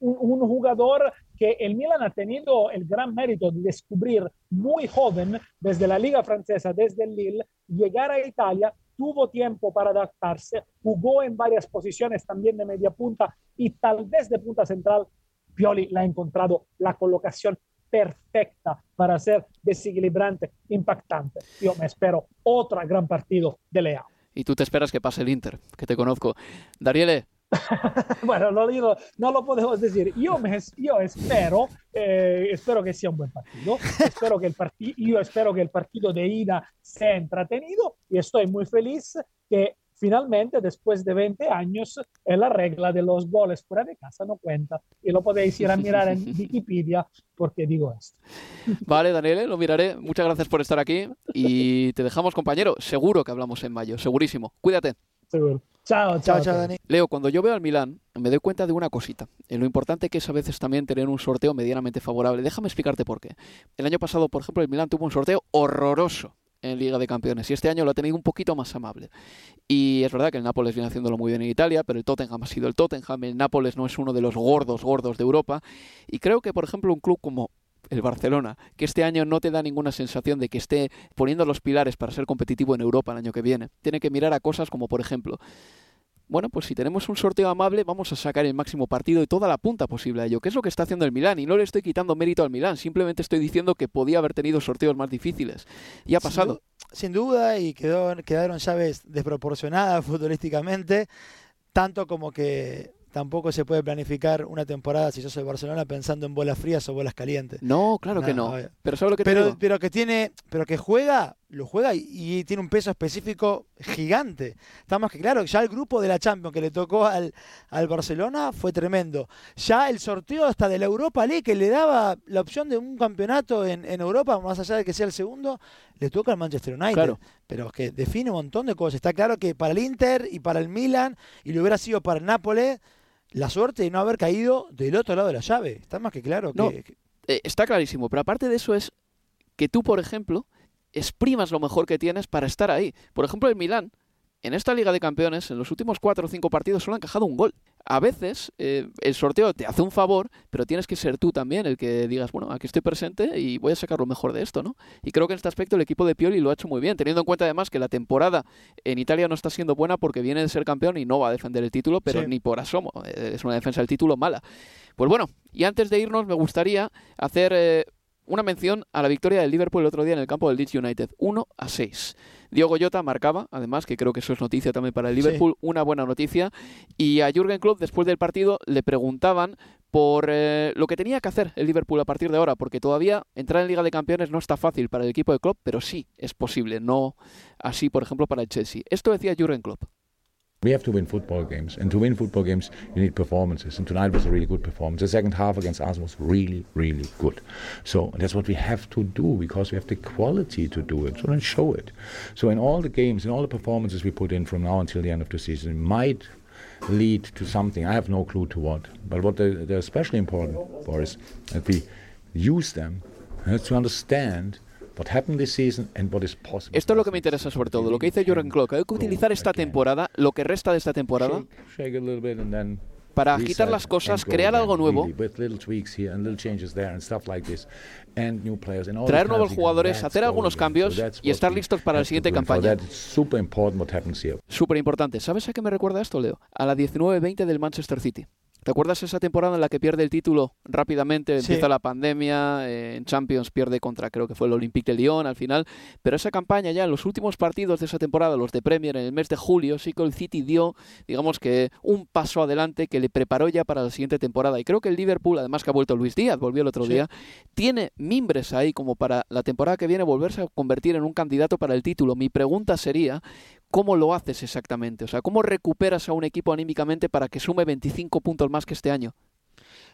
un, jugador que el Milan ha tenido el gran mérito de descubrir muy joven desde la Liga Francesa, desde el Lille, llegar a Italia, tuvo tiempo para adaptarse, jugó en varias posiciones también de media punta y tal vez de punta central. Pioli le ha encontrado la colocación perfecta para ser desequilibrante, impactante. Yo me espero otro gran partido de Lea. Y tú te esperas que pase el Inter, que te conozco. Dariele. bueno, no, no, lo podemos decir. Yo, me, yo espero, eh, espero que sea un buen partido. espero que el partido, yo espero que el partido de ida sea entretenido y estoy muy feliz que finalmente, después de 20 años, la regla de los goles fuera de casa no cuenta. Y lo podéis ir a mirar en Wikipedia porque digo esto. Vale, Daniele, lo miraré. Muchas gracias por estar aquí y te dejamos, compañero. Seguro que hablamos en mayo, segurísimo. Cuídate. Seguro. Chao, chao, chao, Dani. Leo, cuando yo veo al Milán, me doy cuenta de una cosita. En lo importante que es a veces también tener un sorteo medianamente favorable. Déjame explicarte por qué. El año pasado, por ejemplo, el Milán tuvo un sorteo horroroso en Liga de Campeones. Y este año lo ha tenido un poquito más amable. Y es verdad que el Nápoles viene haciéndolo muy bien en Italia, pero el Tottenham ha sido el Tottenham. El Nápoles no es uno de los gordos, gordos de Europa. Y creo que, por ejemplo, un club como el Barcelona, que este año no te da ninguna sensación de que esté poniendo los pilares para ser competitivo en Europa el año que viene. Tiene que mirar a cosas como, por ejemplo, bueno, pues si tenemos un sorteo amable, vamos a sacar el máximo partido y toda la punta posible a ello, que es lo que está haciendo el Milán. Y no le estoy quitando mérito al Milán, simplemente estoy diciendo que podía haber tenido sorteos más difíciles. Y ha pasado. Sin, duda, y quedó, quedaron llaves desproporcionadas futbolísticamente, tanto como que tampoco se puede planificar una temporada si sos el Barcelona pensando en bolas frías o bolas calientes. No, claro que no. Pero ¿sabes lo que pero, pero que tiene, pero que juega, lo juega y, tiene un peso específico gigante. Está más que claro, ya el grupo de la Champions que le tocó al, al Barcelona fue tremendo. Ya el sorteo hasta de la Europa League que le daba la opción de un campeonato en, en Europa, más allá de que sea el segundo, le toca al Manchester United. Claro. Pero que define un montón de cosas. Está claro que para el Inter y para el Milan, y lo hubiera sido para el Nápoles, la suerte de no haber caído del otro lado de la llave. Está más que claro que... Eh, está clarísimo, pero aparte de eso es que tú, por ejemplo, exprimas lo mejor que tienes para estar ahí. Por ejemplo, el Milán en esta Liga de Campeones, en los últimos cuatro o cinco partidos, solo han encajado un gol. A veces eh, el sorteo te hace un favor, pero tienes que ser tú también el que digas, bueno, aquí estoy presente y voy a sacar lo mejor de esto, ¿no? Y creo que en este aspecto el equipo de Pioli lo ha hecho muy bien, teniendo en cuenta además que la temporada en Italia no está siendo buena porque viene de ser campeón y no va a defender el título, pero ni por asomo. Eh, es una defensa del título mala. Pues bueno, y antes de irnos me gustaría hacer eh, una mención a la victoria del Liverpool el otro día en el campo del Leeds United, 1 a 6. Diego Jota marcaba, además, que creo que eso es noticia también para el Liverpool, una buena noticia. Y a Jürgen Klopp, después del partido, le preguntaban por eh, lo que tenía que hacer el Liverpool a partir de ahora, porque todavía entrar en Liga de Campeones no está fácil para el equipo de Klopp, pero sí es posible, no así, por ejemplo, para el Chelsea. Esto decía Jürgen Klopp. We have to win football games, and to win football games, you need performances. And tonight was a really good performance. The second half against Arsenal was really, really good. So that's what we have to do because we have the quality to do it. So then show it. So in all the games, in all the performances we put in from now until the end of the season, might lead to something. I have no clue to what. But what they're, they're especially important for is that we use them uh, to understand Esto es lo que me interesa sobre todo, lo que dice Jürgen Klopp. Hay que utilizar esta temporada, lo que resta de esta temporada, para agitar las cosas, crear algo nuevo, traer nuevos jugadores, hacer algunos cambios y estar listos para la siguiente campaña. Súper importante. ¿Sabes a qué me recuerda esto, Leo? A la 19-20 del Manchester City. ¿Te acuerdas esa temporada en la que pierde el título rápidamente? Empieza la pandemia, eh, en Champions pierde contra, creo que fue el Olympique de Lyon al final. Pero esa campaña ya en los últimos partidos de esa temporada, los de Premier, en el mes de julio, sí que el City dio, digamos que, un paso adelante que le preparó ya para la siguiente temporada. Y creo que el Liverpool, además que ha vuelto Luis Díaz, volvió el otro día, tiene mimbres ahí como para la temporada que viene volverse a convertir en un candidato para el título. Mi pregunta sería, ¿Cómo lo haces exactamente? O sea, ¿cómo recuperas a un equipo anímicamente para que sume 25 puntos más que este año?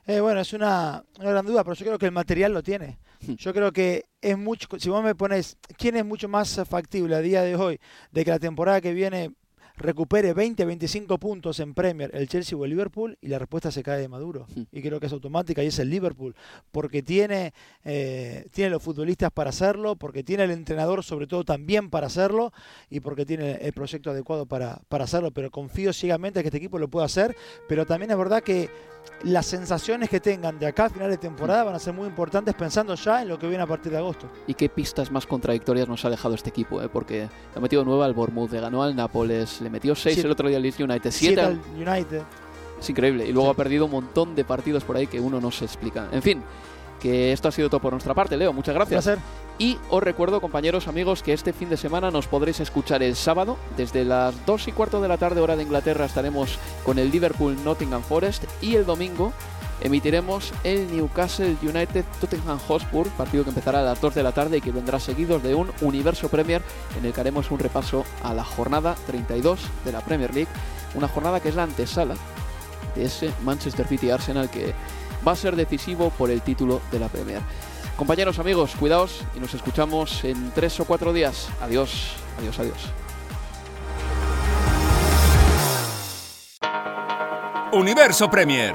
Eh, bueno, es una, gran duda, pero yo creo que el material lo tiene. Hmm. Yo creo que es mucho, si vos me pones, ¿quién es mucho más factible a día de hoy de que la temporada que viene recupere 20, 25 puntos en Premier el Chelsea o el Liverpool y la respuesta se cae de Maduro. Hmm. Y creo que es automática y es el Liverpool, porque tiene, eh, tiene los futbolistas para hacerlo, porque tiene el entrenador sobre todo también para hacerlo y porque tiene el proyecto adecuado para, para hacerlo. Pero confío ciegamente que este equipo lo pueda hacer, pero también es verdad que las sensaciones que tengan de acá a final de temporada van a ser muy importantes pensando ya en lo que viene a partir de agosto. ¿Y qué pistas más contradictorias nos ha dejado este equipo? eh? Porque ha metido nueve al Bournemouth, le ganó al Nápoles, le metió seis Siete- el otro día al Leeds United, Siete siete al al... United. Es increíble. Y luego ha perdido un montón de partidos por ahí que uno no se explica. En fin, que esto ha sido todo por nuestra parte, Leo. Muchas gracias. placer. Y os recuerdo, compañeros, amigos, que este fin de semana nos podréis escuchar el sábado. Desde las 2 y cuarto de la tarde, hora de Inglaterra, estaremos con el Liverpool Nottingham Forest. Y el domingo emitiremos el Newcastle United Tottenham Hotspur, partido que empezará a las 2 de la tarde y que vendrá seguidos de un Universo Premier en el que haremos un repaso a la jornada 32 de la Premier League. Una jornada que es la antesala de ese Manchester City Arsenal que va a ser decisivo por el título de la Premier. Compañeros, amigos, cuidaos y nos escuchamos en tres o cuatro días. Adiós, adiós, adiós. Universo Premier,